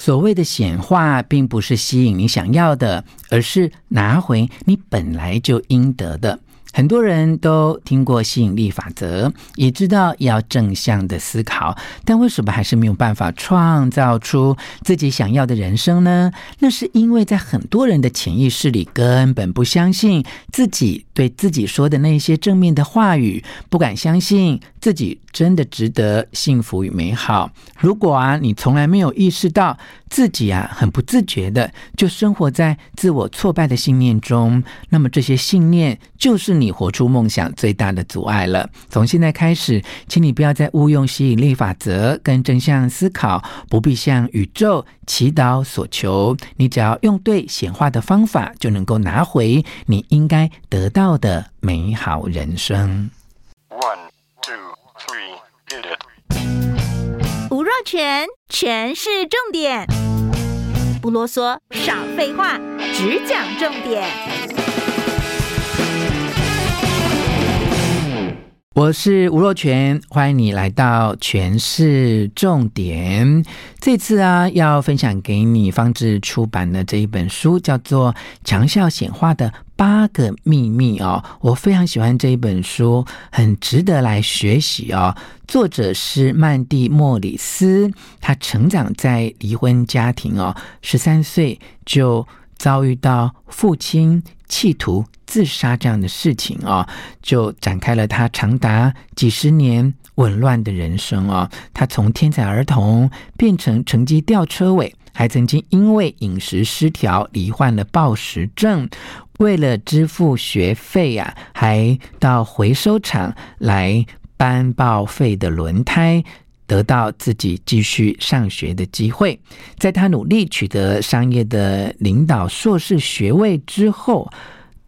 所谓的显化，并不是吸引你想要的，而是拿回你本来就应得的。很多人都听过吸引力法则，也知道要正向的思考，但为什么还是没有办法创造出自己想要的人生呢？那是因为在很多人的潜意识里根本不相信自己对自己说的那些正面的话语，不敢相信自己真的值得幸福与美好。如果啊，你从来没有意识到自己啊，很不自觉的就生活在自我挫败的信念中，那么这些信念就是你活出梦想最大的阻碍了。从现在开始，请你不要再误用吸引力法则跟正向思考，不必向宇宙祈祷所求，你只要用对显化的方法，就能够拿回你应该得到的美好人生。One, two, three, hit it. 吴若全，全是重点，不啰嗦，少废话，只讲重点。我是吴若权，欢迎你来到全市重点。这次啊，要分享给你方志出版的这一本书，叫做《强效显化的八个秘密》哦。我非常喜欢这一本书，很值得来学习哦。作者是曼蒂莫里斯，他成长在离婚家庭哦，十三岁就遭遇到父亲企图自杀这样的事情啊，就展开了他长达几十年紊乱的人生啊。他从天才儿童变成成绩吊车尾，还曾经因为饮食失调罹患了暴食症。为了支付学费啊，还到回收厂来搬报废的轮胎，得到自己继续上学的机会。在他努力取得商业的领导硕士学位之后。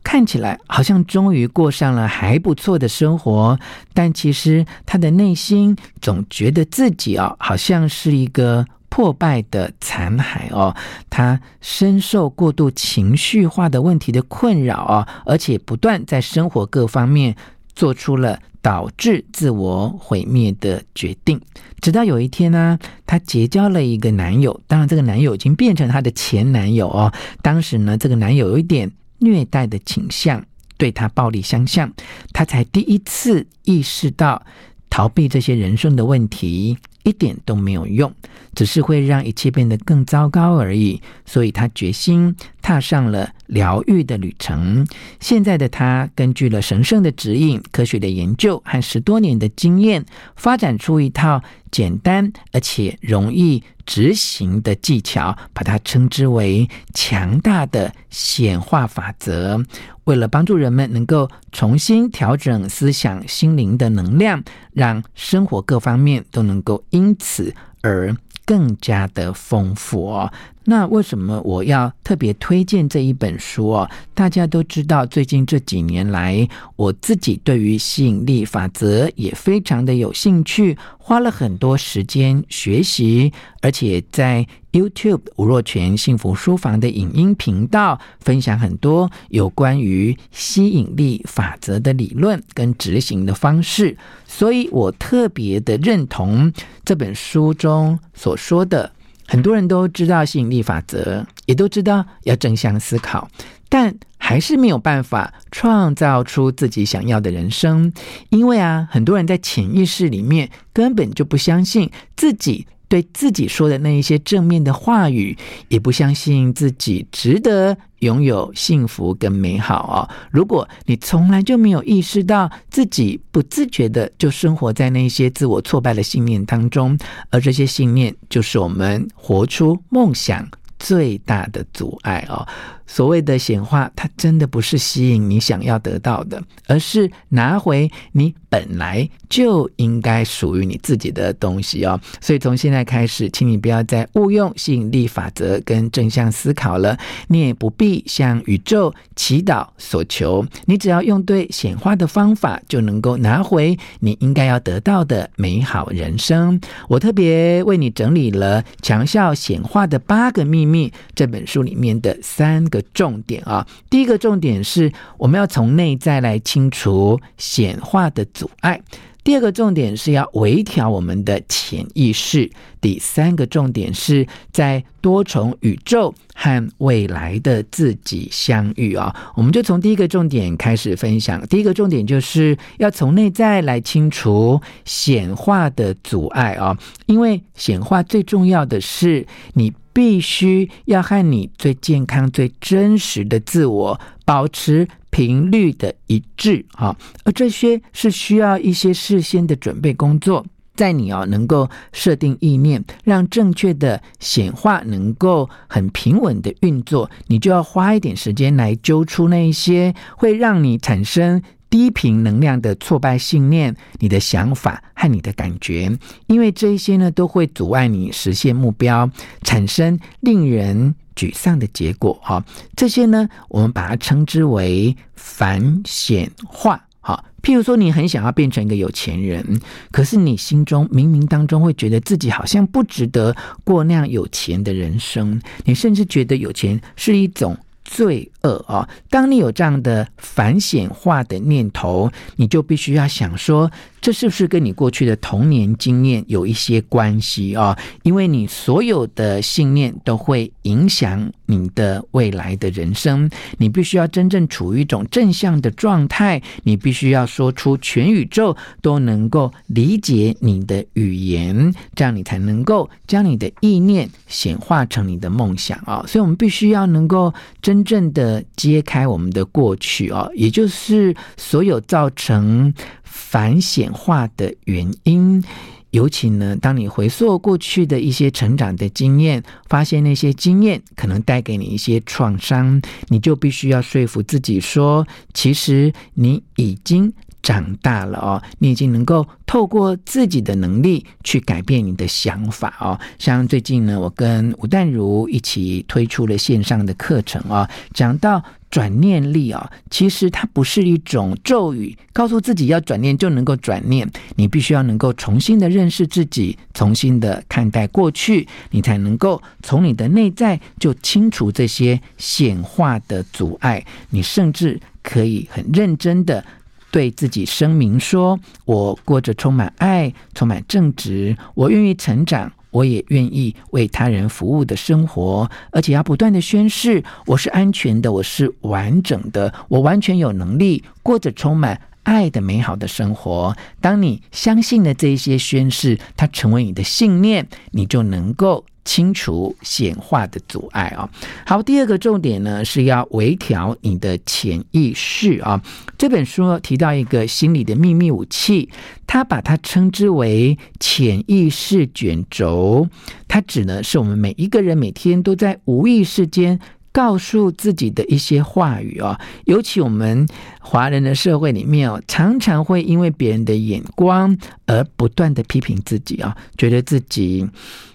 看起来好像终于过上了还不错的生活，但其实他的内心总觉得自己哦，好像是一个破败的残骸哦。他深受过度情绪化的问题的困扰哦，而且不断在生活各方面做出了导致自我毁灭的决定。直到有一天呢，她结交了一个男友，当然这个男友已经变成她的前男友哦。当时呢，这个男友有一点。虐待的倾向，对她暴力相向，她才第一次意识到，逃避这些人生的问题一点都没有用，只是会让一切变得更糟糕而已。所以他决心踏上了疗愈的旅程。现在的他，根据了神圣的指引、科学的研究和十多年的经验，发展出一套简单而且容易执行的技巧，把它称之为“强大的显化法则”。为了帮助人们能够重新调整思想、心灵的能量，让生活各方面都能够因此而更加的丰富哦。那为什么我要特别推荐这一本书哦？大家都知道，最近这几年来，我自己对于吸引力法则也非常的有兴趣，花了很多时间学习，而且在 YouTube 吴若泉幸福书房的影音频道分享很多有关于吸引力法则的理论跟执行的方式，所以我特别的认同这本书中所说的。很多人都知道吸引力法则，也都知道要正向思考，但还是没有办法创造出自己想要的人生，因为啊，很多人在潜意识里面根本就不相信自己。对自己说的那一些正面的话语，也不相信自己值得拥有幸福跟美好哦。如果你从来就没有意识到自己不自觉的就生活在那些自我挫败的信念当中，而这些信念就是我们活出梦想最大的阻碍哦。所谓的显化，它真的不是吸引你想要得到的，而是拿回你本来就应该属于你自己的东西哦。所以从现在开始，请你不要再误用吸引力法则跟正向思考了，你也不必向宇宙祈祷所求，你只要用对显化的方法，就能够拿回你应该要得到的美好人生。我特别为你整理了《强效显化的八个秘密》这本书里面的三个。重点啊，第一个重点是我们要从内在来清除显化的阻碍。第二个重点是要微调我们的潜意识。第三个重点是在多重宇宙和未来的自己相遇啊。我们就从第一个重点开始分享。第一个重点就是要从内在来清除显化的阻碍啊，因为显化最重要的是你。必须要和你最健康、最真实的自我保持频率的一致啊，而这些是需要一些事先的准备工作。在你哦能够设定意念，让正确的显化能够很平稳的运作，你就要花一点时间来揪出那一些会让你产生。低频能量的挫败信念，你的想法和你的感觉，因为这一些呢，都会阻碍你实现目标，产生令人沮丧的结果。哈，这些呢，我们把它称之为反显化。哈，譬如说，你很想要变成一个有钱人，可是你心中冥冥当中会觉得自己好像不值得过那样有钱的人生，你甚至觉得有钱是一种。罪恶啊！当你有这样的反显化的念头，你就必须要想说。这是不是跟你过去的童年经验有一些关系啊？因为你所有的信念都会影响你的未来的人生。你必须要真正处于一种正向的状态，你必须要说出全宇宙都能够理解你的语言，这样你才能够将你的意念显化成你的梦想啊！所以，我们必须要能够真真正的揭开我们的过去哦，也就是所有造成。反显化的原因，尤其呢，当你回溯过去的一些成长的经验，发现那些经验可能带给你一些创伤，你就必须要说服自己说，其实你已经。长大了哦，你已经能够透过自己的能力去改变你的想法哦。像最近呢，我跟吴淡如一起推出了线上的课程哦，讲到转念力啊，其实它不是一种咒语，告诉自己要转念就能够转念。你必须要能够重新的认识自己，重新的看待过去，你才能够从你的内在就清除这些显化的阻碍。你甚至可以很认真的。对自己声明说：“我过着充满爱、充满正直，我愿意成长，我也愿意为他人服务的生活，而且要不断的宣誓，我是安全的，我是完整的，我完全有能力过着充满爱的美好的生活。当你相信了这些宣誓，它成为你的信念，你就能够。”清除显化的阻碍啊！好，第二个重点呢，是要微调你的潜意识啊。这本书提到一个心理的秘密武器，他把它称之为潜意识卷轴。它指的是我们每一个人每天都在无意识间告诉自己的一些话语啊。尤其我们华人的社会里面哦，常常会因为别人的眼光而不断的批评自己啊，觉得自己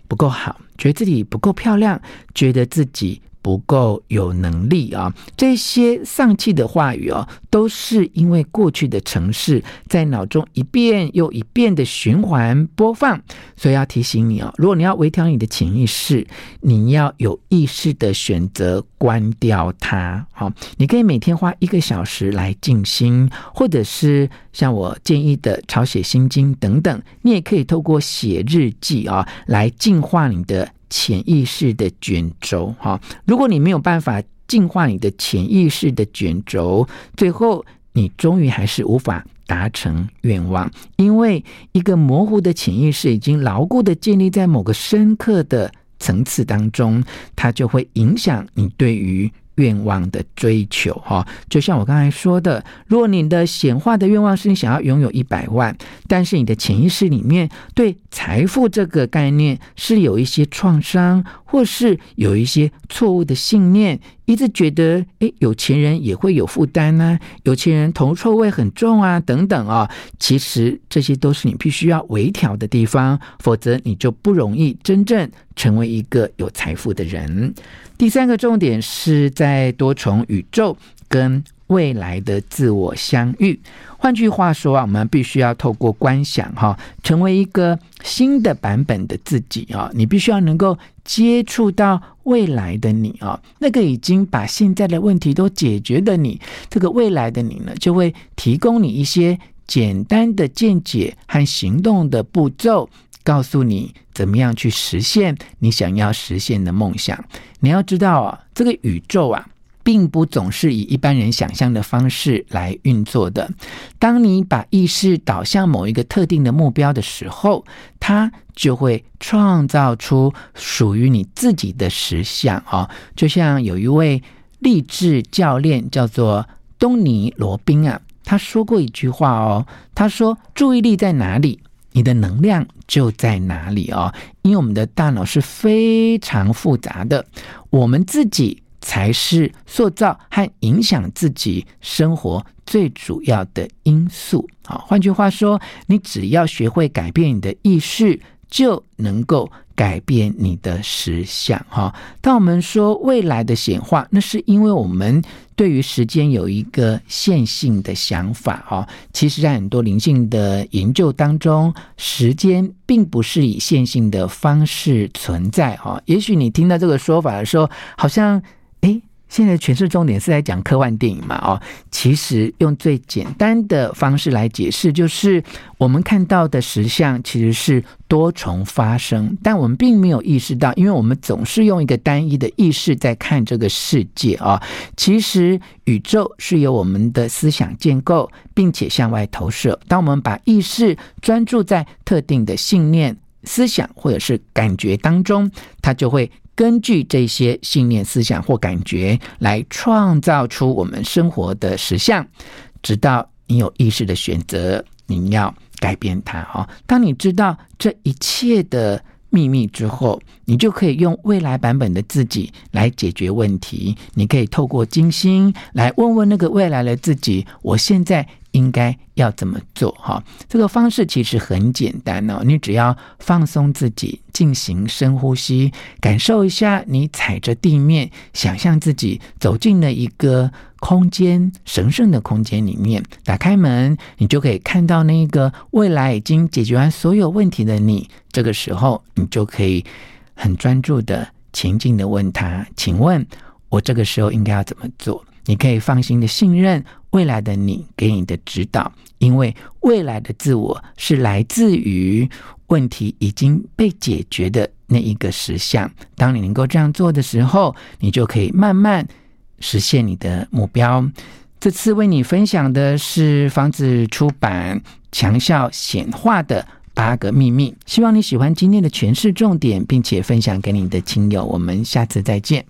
不够好。觉得自己不够漂亮，觉得自己不够有能力啊，这些丧气的话语啊，都是因为过去的城市在脑中一遍又一遍的循环播放，所以要提醒你哦，如果你要微调你的潜意识，你要有意识的选择关掉它。好，你可以每天花一个小时来静心，或者是像我建议的抄写心经等等，你也可以透过写日记啊，来净化你的。潜意识的卷轴，哈，如果你没有办法净化你的潜意识的卷轴，最后你终于还是无法达成愿望，因为一个模糊的潜意识已经牢固的建立在某个深刻的层次当中，它就会影响你对于。愿望的追求，哈，就像我刚才说的，如果你的显化的愿望是你想要拥有一百万，但是你的潜意识里面对财富这个概念是有一些创伤，或是有一些错误的信念。一直觉得，诶，有钱人也会有负担啊，有钱人铜臭味很重啊，等等啊，其实这些都是你必须要微调的地方，否则你就不容易真正成为一个有财富的人。第三个重点是在在多重宇宙跟未来的自我相遇。换句话说啊，我们必须要透过观想哈，成为一个新的版本的自己啊，你必须要能够。接触到未来的你啊，那个已经把现在的问题都解决的你，这个未来的你呢，就会提供你一些简单的见解和行动的步骤，告诉你怎么样去实现你想要实现的梦想。你要知道啊，这个宇宙啊，并不总是以一般人想象的方式来运作的。当你把意识导向某一个特定的目标的时候，它就会创造出属于你自己的实相啊。就像有一位励志教练叫做东尼罗宾啊。他说过一句话哦，他说：“注意力在哪里，你的能量就在哪里哦。因为我们的大脑是非常复杂的，我们自己才是塑造和影响自己生活最主要的因素。好，换句话说，你只要学会改变你的意识，就能够改变你的实相。哈，当我们说未来的显化，那是因为我们。对于时间有一个线性的想法哈，其实，在很多灵性的研究当中，时间并不是以线性的方式存在哈。也许你听到这个说法的时候，好像。现在诠释重点是在讲科幻电影嘛？哦，其实用最简单的方式来解释，就是我们看到的实像其实是多重发生，但我们并没有意识到，因为我们总是用一个单一的意识在看这个世界啊。其实宇宙是由我们的思想建构，并且向外投射。当我们把意识专注在特定的信念、思想或者是感觉当中，它就会。根据这些信念、思想或感觉来创造出我们生活的实相，直到你有意识的选择，你要改变它。哈，当你知道这一切的秘密之后，你就可以用未来版本的自己来解决问题。你可以透过静心来问问那个未来的自己：我现在。应该要怎么做？哈，这个方式其实很简单哦。你只要放松自己，进行深呼吸，感受一下你踩着地面，想象自己走进了一个空间，神圣的空间里面。打开门，你就可以看到那个未来已经解决完所有问题的你。这个时候，你就可以很专注的、情境的问他：“请问，我这个时候应该要怎么做？”你可以放心的信任未来的你给你的指导，因为未来的自我是来自于问题已经被解决的那一个实相。当你能够这样做的时候，你就可以慢慢实现你的目标。这次为你分享的是房子出版《强效显化的八个秘密》，希望你喜欢今天的诠释重点，并且分享给你的亲友。我们下次再见。